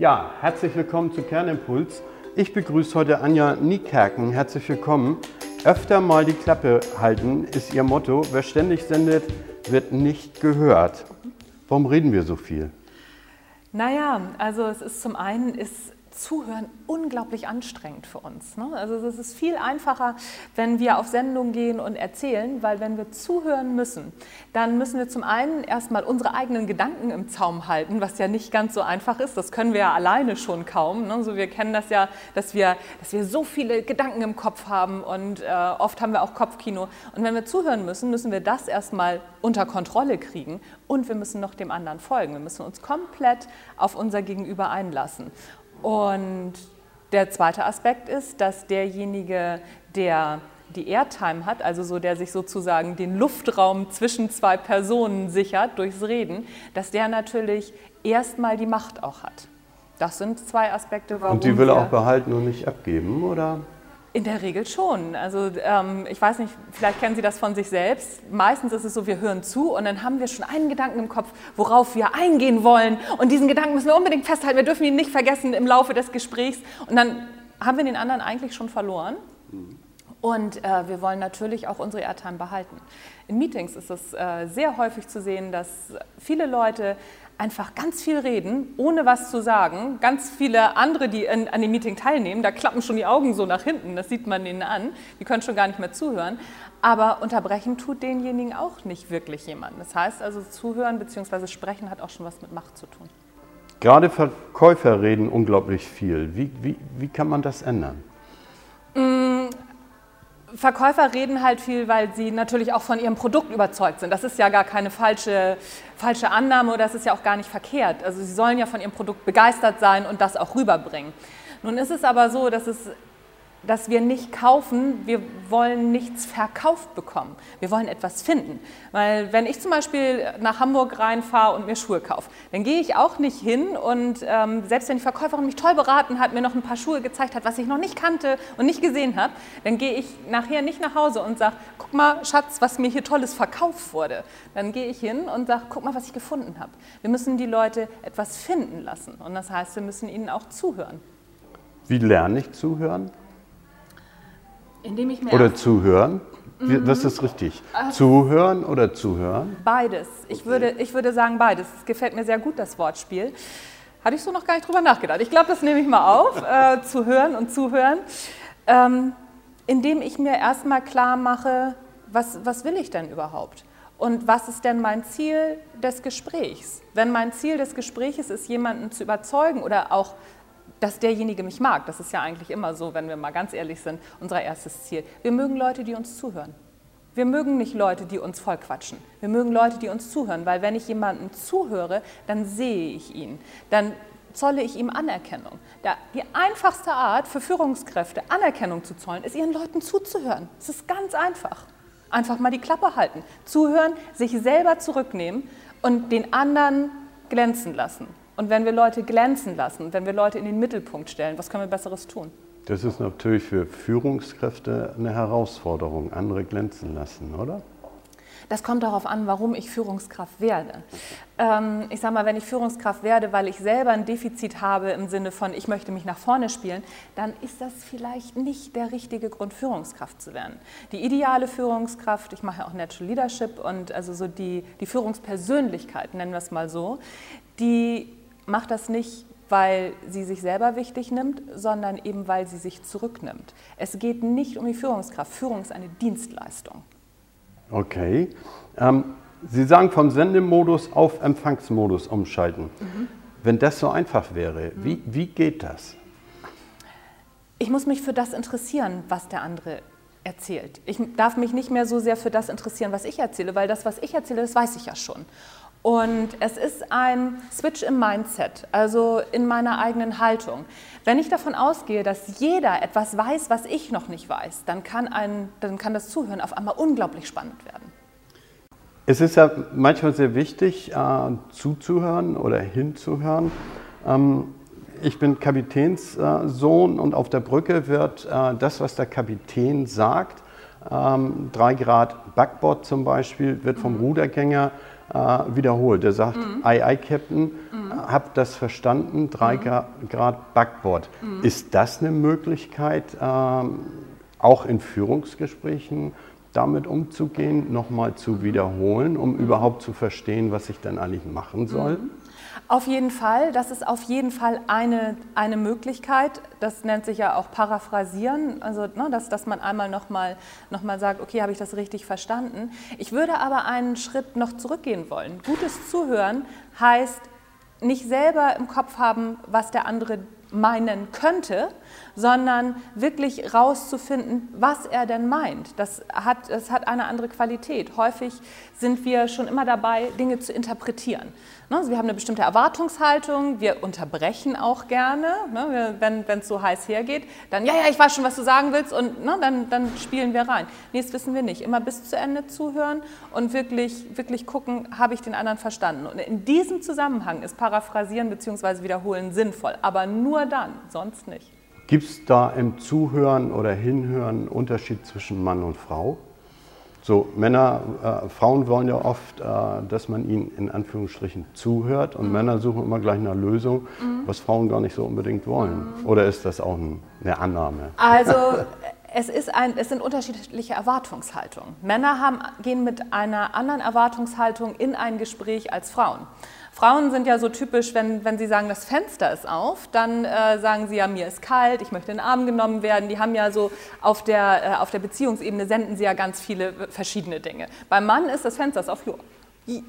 Ja, herzlich willkommen zu Kernimpuls. Ich begrüße heute Anja Niekerken. Herzlich willkommen. Öfter mal die Klappe halten ist ihr Motto. Wer ständig sendet, wird nicht gehört. Warum reden wir so viel? Naja, also es ist zum einen ist Zuhören unglaublich anstrengend für uns. Ne? Also es ist viel einfacher, wenn wir auf Sendung gehen und erzählen, weil wenn wir zuhören müssen, dann müssen wir zum einen erstmal unsere eigenen Gedanken im Zaum halten, was ja nicht ganz so einfach ist. Das können wir ja alleine schon kaum. Ne? Also wir kennen das ja, dass wir, dass wir so viele Gedanken im Kopf haben und äh, oft haben wir auch Kopfkino. Und wenn wir zuhören müssen, müssen wir das erstmal unter Kontrolle kriegen und wir müssen noch dem anderen folgen. Wir müssen uns komplett auf unser Gegenüber einlassen. Und der zweite Aspekt ist, dass derjenige, der die Airtime hat, also so der sich sozusagen den Luftraum zwischen zwei Personen sichert durchs Reden, dass der natürlich erstmal die Macht auch hat. Das sind zwei Aspekte, warum. Und die will er auch behalten und nicht abgeben, oder? In der Regel schon. Also ähm, ich weiß nicht, vielleicht kennen Sie das von sich selbst. Meistens ist es so, wir hören zu und dann haben wir schon einen Gedanken im Kopf, worauf wir eingehen wollen. Und diesen Gedanken müssen wir unbedingt festhalten. Wir dürfen ihn nicht vergessen im Laufe des Gesprächs. Und dann haben wir den anderen eigentlich schon verloren. Und äh, wir wollen natürlich auch unsere Airtime behalten. In Meetings ist es äh, sehr häufig zu sehen, dass viele Leute einfach ganz viel reden, ohne was zu sagen. Ganz viele andere, die in, an dem Meeting teilnehmen, da klappen schon die Augen so nach hinten, das sieht man ihnen an. Die können schon gar nicht mehr zuhören. Aber unterbrechen tut denjenigen auch nicht wirklich jemand. Das heißt also, zuhören bzw. sprechen hat auch schon was mit Macht zu tun. Gerade Verkäufer reden unglaublich viel. Wie, wie, wie kann man das ändern? Mm, Verkäufer reden halt viel, weil sie natürlich auch von ihrem Produkt überzeugt sind. Das ist ja gar keine falsche, falsche Annahme oder das ist ja auch gar nicht verkehrt. Also sie sollen ja von ihrem Produkt begeistert sein und das auch rüberbringen. Nun ist es aber so, dass es dass wir nicht kaufen, wir wollen nichts verkauft bekommen. Wir wollen etwas finden. Weil wenn ich zum Beispiel nach Hamburg reinfahre und mir Schuhe kaufe, dann gehe ich auch nicht hin und ähm, selbst wenn die Verkäuferin mich toll beraten hat, mir noch ein paar Schuhe gezeigt hat, was ich noch nicht kannte und nicht gesehen habe, dann gehe ich nachher nicht nach Hause und sage, guck mal, Schatz, was mir hier tolles verkauft wurde. Dann gehe ich hin und sage, guck mal, was ich gefunden habe. Wir müssen die Leute etwas finden lassen und das heißt, wir müssen ihnen auch zuhören. Wie lerne ich zuhören? Indem ich mir oder zuhören? Mhm. Was ist richtig? Ach. Zuhören oder zuhören? Beides. Ich, okay. würde, ich würde sagen beides. Es gefällt mir sehr gut, das Wortspiel. Hatte ich so noch gar nicht drüber nachgedacht. Ich glaube, das nehme ich mal auf, äh, zu hören und zuhören. Ähm, indem ich mir erstmal klar mache, was, was will ich denn überhaupt? Und was ist denn mein Ziel des Gesprächs? Wenn mein Ziel des Gesprächs ist, jemanden zu überzeugen oder auch dass derjenige mich mag. Das ist ja eigentlich immer so, wenn wir mal ganz ehrlich sind, unser erstes Ziel. Wir mögen Leute, die uns zuhören. Wir mögen nicht Leute, die uns vollquatschen. Wir mögen Leute, die uns zuhören, weil wenn ich jemandem zuhöre, dann sehe ich ihn. Dann zolle ich ihm Anerkennung. Die einfachste Art für Führungskräfte, Anerkennung zu zollen, ist ihren Leuten zuzuhören. Es ist ganz einfach. Einfach mal die Klappe halten, zuhören, sich selber zurücknehmen und den anderen glänzen lassen. Und wenn wir Leute glänzen lassen, wenn wir Leute in den Mittelpunkt stellen, was können wir Besseres tun? Das ist natürlich für Führungskräfte eine Herausforderung, andere glänzen lassen, oder? Das kommt darauf an, warum ich Führungskraft werde. Ähm, ich sage mal, wenn ich Führungskraft werde, weil ich selber ein Defizit habe im Sinne von, ich möchte mich nach vorne spielen, dann ist das vielleicht nicht der richtige Grund, Führungskraft zu werden. Die ideale Führungskraft, ich mache ja auch Natural Leadership und also so die, die Führungspersönlichkeit, nennen wir es mal so, die macht das nicht, weil sie sich selber wichtig nimmt, sondern eben weil sie sich zurücknimmt. Es geht nicht um die Führungskraft. Führung ist eine Dienstleistung. Okay. Ähm, sie sagen vom Sendemodus auf Empfangsmodus umschalten. Mhm. Wenn das so einfach wäre, mhm. wie, wie geht das? Ich muss mich für das interessieren, was der andere erzählt. Ich darf mich nicht mehr so sehr für das interessieren, was ich erzähle, weil das, was ich erzähle, das weiß ich ja schon. Und es ist ein Switch im Mindset, also in meiner eigenen Haltung. Wenn ich davon ausgehe, dass jeder etwas weiß, was ich noch nicht weiß, dann kann, ein, dann kann das Zuhören auf einmal unglaublich spannend werden. Es ist ja manchmal sehr wichtig, äh, zuzuhören oder hinzuhören. Ähm, ich bin Kapitänssohn und auf der Brücke wird äh, das, was der Kapitän sagt, ähm, drei Grad Backbord zum Beispiel, wird vom mhm. Rudergänger äh, wiederholt. Der sagt, mhm. ei, ei, Captain, mhm. hab das verstanden, 3 mhm. Grad Backbord. Mhm. Ist das eine Möglichkeit, ähm, auch in Führungsgesprächen damit umzugehen, nochmal zu wiederholen, um mhm. überhaupt zu verstehen, was ich denn eigentlich machen soll? Auf jeden Fall, das ist auf jeden Fall eine, eine Möglichkeit. Das nennt sich ja auch Paraphrasieren, also ne, dass, dass man einmal nochmal noch mal sagt, okay, habe ich das richtig verstanden. Ich würde aber einen Schritt noch zurückgehen wollen. Gutes Zuhören heißt nicht selber im Kopf haben, was der andere meinen könnte, sondern wirklich rauszufinden, was er denn meint. Das hat, das hat eine andere Qualität. Häufig sind wir schon immer dabei, Dinge zu interpretieren. Ne, also wir haben eine bestimmte Erwartungshaltung, wir unterbrechen auch gerne, ne, wenn es so heiß hergeht, dann, ja, ja, ich weiß schon, was du sagen willst und ne, dann, dann spielen wir rein. Nee, das wissen wir nicht. Immer bis zu Ende zuhören und wirklich, wirklich gucken, habe ich den anderen verstanden. Und in diesem Zusammenhang ist Paraphrasieren bzw. Wiederholen sinnvoll, aber nur dann, sonst nicht. Gibt es da im Zuhören oder Hinhören einen Unterschied zwischen Mann und Frau? So, Männer, äh, Frauen wollen ja oft, äh, dass man ihnen in Anführungsstrichen zuhört und mhm. Männer suchen immer gleich eine Lösung, mhm. was Frauen gar nicht so unbedingt wollen. Mhm. Oder ist das auch ein, eine Annahme? Also es, ist ein, es sind unterschiedliche Erwartungshaltungen. Männer haben, gehen mit einer anderen Erwartungshaltung in ein Gespräch als Frauen. Frauen sind ja so typisch, wenn, wenn sie sagen, das Fenster ist auf, dann äh, sagen sie ja, mir ist kalt, ich möchte in den Arm genommen werden. Die haben ja so auf der, äh, auf der Beziehungsebene senden sie ja ganz viele verschiedene Dinge. Beim Mann ist das Fenster ist auf,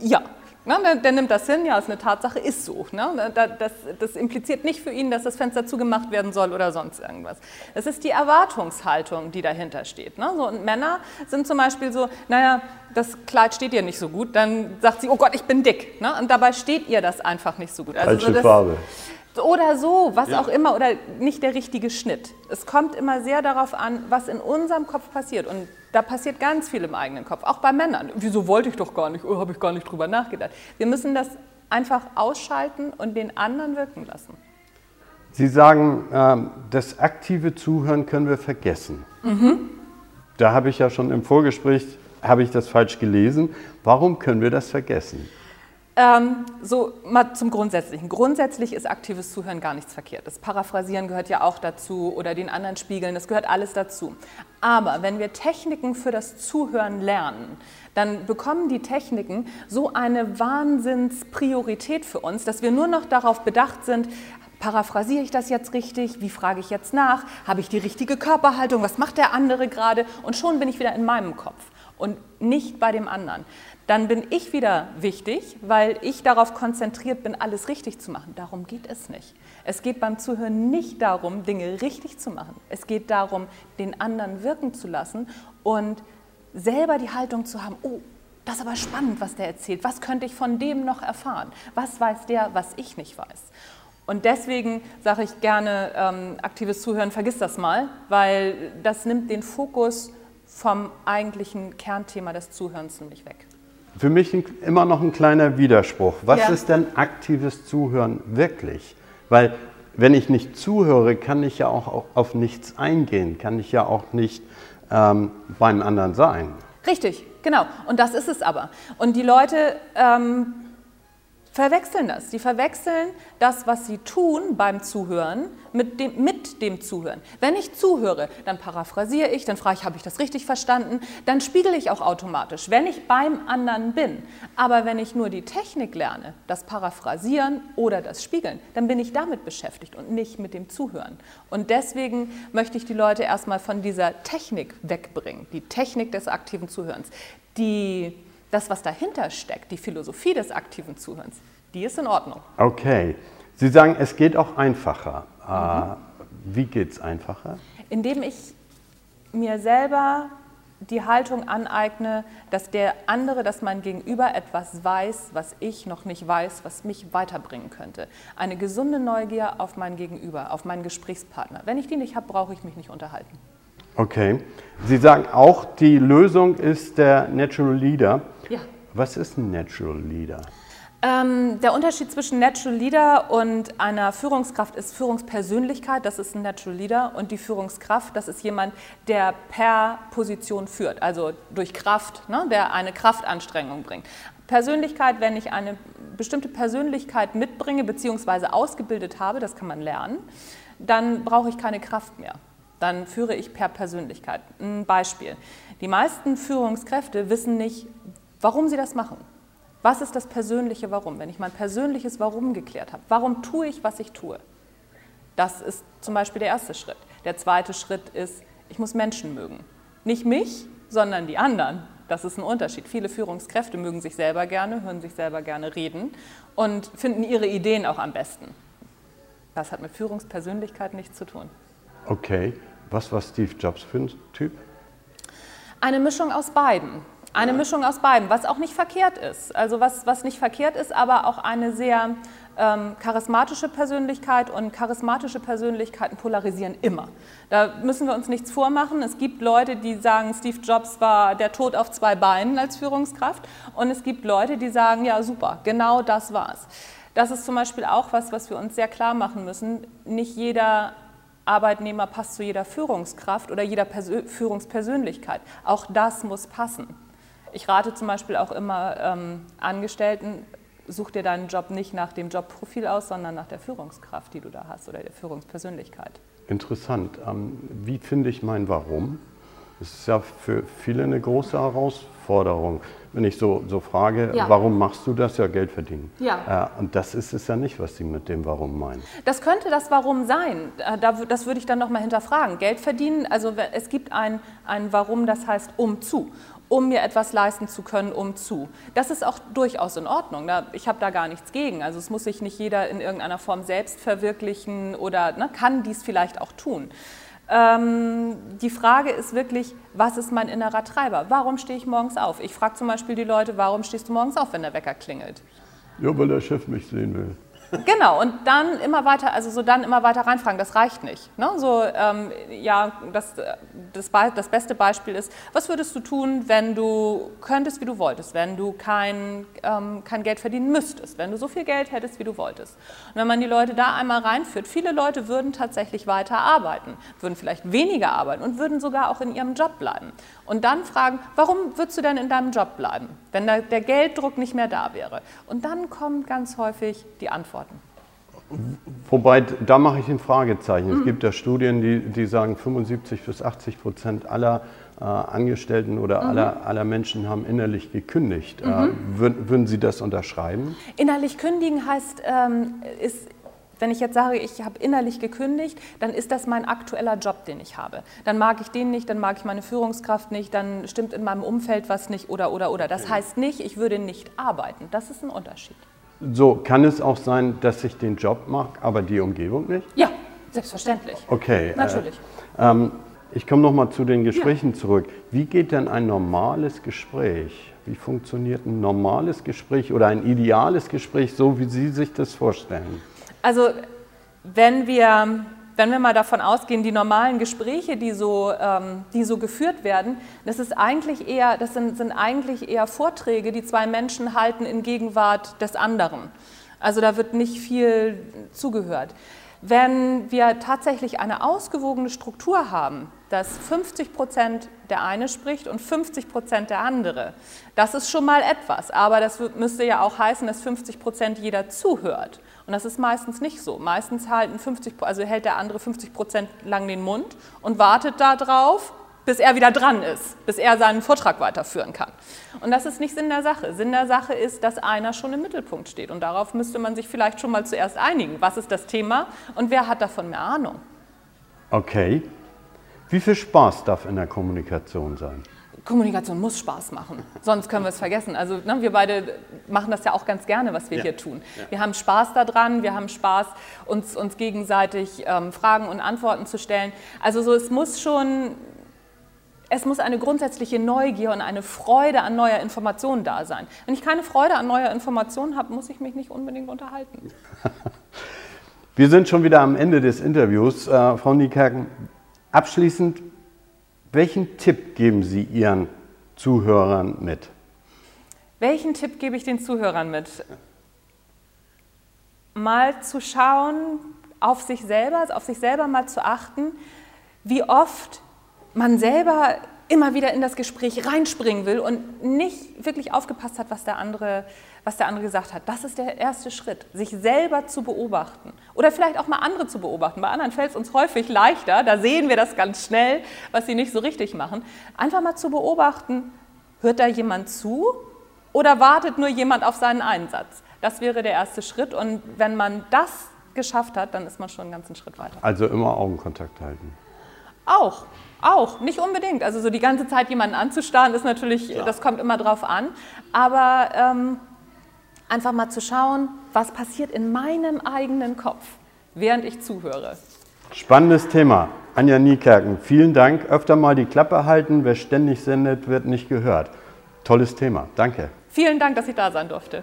ja, Ne, der, der, nimmt das hin, ja, ist eine Tatsache, ist so. Ne? Das, das, impliziert nicht für ihn, dass das Fenster zugemacht werden soll oder sonst irgendwas. Das ist die Erwartungshaltung, die dahinter steht. Ne? So, und Männer sind zum Beispiel so, naja, das Kleid steht ihr nicht so gut, dann sagt sie, oh Gott, ich bin dick. Ne? Und dabei steht ihr das einfach nicht so gut. Also Falsche so das, Farbe. Oder so, was ja. auch immer, oder nicht der richtige Schnitt. Es kommt immer sehr darauf an, was in unserem Kopf passiert. Und da passiert ganz viel im eigenen Kopf, auch bei Männern. Wieso wollte ich doch gar nicht, oh, habe ich gar nicht drüber nachgedacht. Wir müssen das einfach ausschalten und den anderen wirken lassen. Sie sagen, ähm, das aktive Zuhören können wir vergessen. Mhm. Da habe ich ja schon im Vorgespräch, habe ich das falsch gelesen. Warum können wir das vergessen? Ähm, so mal zum Grundsätzlichen. Grundsätzlich ist aktives Zuhören gar nichts verkehrt. Das Paraphrasieren gehört ja auch dazu oder den anderen spiegeln, das gehört alles dazu. Aber wenn wir Techniken für das Zuhören lernen, dann bekommen die Techniken so eine Wahnsinnspriorität für uns, dass wir nur noch darauf bedacht sind, Paraphrasiere ich das jetzt richtig? Wie frage ich jetzt nach? Habe ich die richtige Körperhaltung? Was macht der andere gerade? Und schon bin ich wieder in meinem Kopf und nicht bei dem anderen dann bin ich wieder wichtig, weil ich darauf konzentriert bin, alles richtig zu machen. Darum geht es nicht. Es geht beim Zuhören nicht darum, Dinge richtig zu machen. Es geht darum, den anderen wirken zu lassen und selber die Haltung zu haben, oh, das ist aber spannend, was der erzählt. Was könnte ich von dem noch erfahren? Was weiß der, was ich nicht weiß? Und deswegen sage ich gerne, ähm, aktives Zuhören, vergiss das mal, weil das nimmt den Fokus vom eigentlichen Kernthema des Zuhörens nämlich weg für mich immer noch ein kleiner Widerspruch. Was ja. ist denn aktives Zuhören wirklich? Weil wenn ich nicht zuhöre, kann ich ja auch auf nichts eingehen, kann ich ja auch nicht ähm, beim anderen sein. Richtig, genau. Und das ist es aber. Und die Leute ähm, verwechseln das. Sie verwechseln das, was sie tun beim Zuhören, mit dem, mit dem Zuhören. Wenn ich zuhöre, dann paraphrasiere ich, dann frage ich, habe ich das richtig verstanden, dann spiegele ich auch automatisch, wenn ich beim anderen bin. Aber wenn ich nur die Technik lerne, das Paraphrasieren oder das Spiegeln, dann bin ich damit beschäftigt und nicht mit dem Zuhören. Und deswegen möchte ich die Leute erstmal von dieser Technik wegbringen, die Technik des aktiven Zuhörens. Die das, was dahinter steckt, die Philosophie des aktiven Zuhörens, die ist in Ordnung. Okay. Sie sagen, es geht auch einfacher. Mhm. Wie geht es einfacher? Indem ich mir selber die Haltung aneigne, dass der andere, dass mein Gegenüber etwas weiß, was ich noch nicht weiß, was mich weiterbringen könnte. Eine gesunde Neugier auf mein Gegenüber, auf meinen Gesprächspartner. Wenn ich die nicht habe, brauche ich mich nicht unterhalten. Okay. Sie sagen auch, die Lösung ist der Natural Leader. Ja. Was ist ein Natural Leader? Ähm, der Unterschied zwischen Natural Leader und einer Führungskraft ist Führungspersönlichkeit, das ist ein Natural Leader, und die Führungskraft, das ist jemand, der per Position führt, also durch Kraft, ne, der eine Kraftanstrengung bringt. Persönlichkeit, wenn ich eine bestimmte Persönlichkeit mitbringe bzw. ausgebildet habe, das kann man lernen, dann brauche ich keine Kraft mehr. Dann führe ich per Persönlichkeit. Ein Beispiel. Die meisten Führungskräfte wissen nicht, warum sie das machen. Was ist das persönliche Warum? Wenn ich mein persönliches Warum geklärt habe, warum tue ich, was ich tue? Das ist zum Beispiel der erste Schritt. Der zweite Schritt ist, ich muss Menschen mögen. Nicht mich, sondern die anderen. Das ist ein Unterschied. Viele Führungskräfte mögen sich selber gerne, hören sich selber gerne reden und finden ihre Ideen auch am besten. Das hat mit Führungspersönlichkeit nichts zu tun. Okay. Was war Steve Jobs für ein Typ? Eine Mischung aus beiden. Eine Mischung aus beiden, was auch nicht verkehrt ist. Also was, was nicht verkehrt ist, aber auch eine sehr ähm, charismatische Persönlichkeit und charismatische Persönlichkeiten polarisieren immer. Da müssen wir uns nichts vormachen. Es gibt Leute, die sagen, Steve Jobs war der Tod auf zwei Beinen als Führungskraft und es gibt Leute, die sagen, ja super, genau das war's. Das ist zum Beispiel auch was, was wir uns sehr klar machen müssen. Nicht jeder Arbeitnehmer passt zu jeder Führungskraft oder jeder Persö Führungspersönlichkeit. Auch das muss passen. Ich rate zum Beispiel auch immer ähm, Angestellten, such dir deinen Job nicht nach dem Jobprofil aus, sondern nach der Führungskraft, die du da hast oder der Führungspersönlichkeit. Interessant. Ähm, wie finde ich mein Warum? Das ist ja für viele eine große Herausforderung. Wenn ich so, so frage, ja. warum machst du das? Ja, Geld verdienen. Ja. Äh, und das ist es ja nicht, was Sie mit dem Warum meinen. Das könnte das Warum sein. Äh, das würde ich dann nochmal hinterfragen. Geld verdienen, also es gibt ein, ein Warum, das heißt um zu um mir etwas leisten zu können, um zu. Das ist auch durchaus in Ordnung. Ich habe da gar nichts gegen. Also es muss sich nicht jeder in irgendeiner Form selbst verwirklichen oder ne, kann dies vielleicht auch tun. Ähm, die Frage ist wirklich, was ist mein innerer Treiber? Warum stehe ich morgens auf? Ich frage zum Beispiel die Leute, warum stehst du morgens auf, wenn der Wecker klingelt? Ja, weil der Chef mich sehen will. Genau, und dann immer weiter, also so dann immer weiter reinfragen, das reicht nicht. Ne? So, ähm, ja, das, das, das, beste Beispiel ist, was würdest du tun, wenn du könntest, wie du wolltest, wenn du kein, ähm, kein Geld verdienen müsstest, wenn du so viel Geld hättest, wie du wolltest. Und wenn man die Leute da einmal reinführt, viele Leute würden tatsächlich weiter arbeiten, würden vielleicht weniger arbeiten und würden sogar auch in ihrem Job bleiben. Und dann fragen, warum würdest du denn in deinem Job bleiben, wenn der, Gelddruck nicht mehr da wäre? Und dann kommen ganz häufig die Antworten. Wobei, da mache ich ein Fragezeichen. Mhm. Es gibt ja Studien, die, die sagen, 75 bis 80 Prozent aller äh, Angestellten oder mhm. aller, aller Menschen haben innerlich gekündigt. Äh, mhm. Äh, würden, würden Sie das unterschreiben? Innerlich kündigen heißt, ähm, ist wenn ich jetzt sage, ich habe innerlich gekündigt, dann ist das mein aktueller Job, den ich habe. Dann mag ich den nicht, dann mag ich meine Führungskraft nicht, dann stimmt in meinem Umfeld was nicht oder oder oder. Das heißt nicht, ich würde nicht arbeiten. Das ist ein Unterschied. So, kann es auch sein, dass ich den Job mache, aber die Umgebung nicht? Ja, selbstverständlich. Okay. Äh, Natürlich. Äh, ähm, ich komme nochmal zu den Gesprächen ja. zurück. Wie geht denn ein normales Gespräch? Wie funktioniert ein normales Gespräch oder ein ideales Gespräch, so wie Sie sich das vorstellen? Also wenn wir, wenn wir mal davon ausgehen, die normalen Gespräche, die so, ähm, die so geführt werden, das, ist eigentlich eher, das sind, sind eigentlich eher Vorträge, die zwei Menschen halten in Gegenwart des anderen. Also da wird nicht viel zugehört. Wenn wir tatsächlich eine ausgewogene Struktur haben, dass 50 Prozent der eine spricht und 50 Prozent der andere, das ist schon mal etwas. Aber das müsste ja auch heißen, dass 50 Prozent jeder zuhört. Und das ist meistens nicht so. Meistens halten 50, also hält der andere 50 Prozent lang den Mund und wartet darauf, bis er wieder dran ist, bis er seinen Vortrag weiterführen kann. Und das ist nicht Sinn der Sache. Sinn der Sache ist, dass einer schon im Mittelpunkt steht. Und darauf müsste man sich vielleicht schon mal zuerst einigen. Was ist das Thema und wer hat davon mehr Ahnung? Okay. Wie viel Spaß darf in der Kommunikation sein? Kommunikation muss Spaß machen, sonst können wir es vergessen. Also ne, wir beide machen das ja auch ganz gerne, was wir ja. hier tun. Ja. Wir haben Spaß daran, wir haben Spaß, uns, uns gegenseitig ähm, Fragen und Antworten zu stellen. Also so, es muss schon, es muss eine grundsätzliche Neugier und eine Freude an neuer Information da sein. Wenn ich keine Freude an neuer Information habe, muss ich mich nicht unbedingt unterhalten. Wir sind schon wieder am Ende des Interviews. Äh, Frau Niekerken, abschließend welchen Tipp geben Sie Ihren Zuhörern mit? Welchen Tipp gebe ich den Zuhörern mit? Mal zu schauen, auf sich selber, auf sich selber mal zu achten, wie oft man selber immer wieder in das Gespräch reinspringen will und nicht wirklich aufgepasst hat, was der andere, was der andere gesagt hat. Das ist der erste Schritt, sich selber zu beobachten oder vielleicht auch mal andere zu beobachten. Bei anderen fällt es uns häufig leichter, da sehen wir das ganz schnell, was sie nicht so richtig machen. Einfach mal zu beobachten, hört da jemand zu oder wartet nur jemand auf seinen Einsatz? Das wäre der erste Schritt und wenn man das geschafft hat, dann ist man schon einen ganzen Schritt weiter. Also immer Augenkontakt halten. Auch, auch, nicht unbedingt. Also so die ganze Zeit jemanden anzustarren, ist natürlich, ja. das kommt immer drauf an. Aber ähm, einfach mal zu schauen, was passiert in meinem eigenen Kopf, während ich zuhöre. Spannendes Thema. Anja Niekerken, vielen Dank. Öfter mal die Klappe halten. Wer ständig sendet, wird nicht gehört. Tolles Thema. Danke. Vielen Dank, dass ich da sein durfte.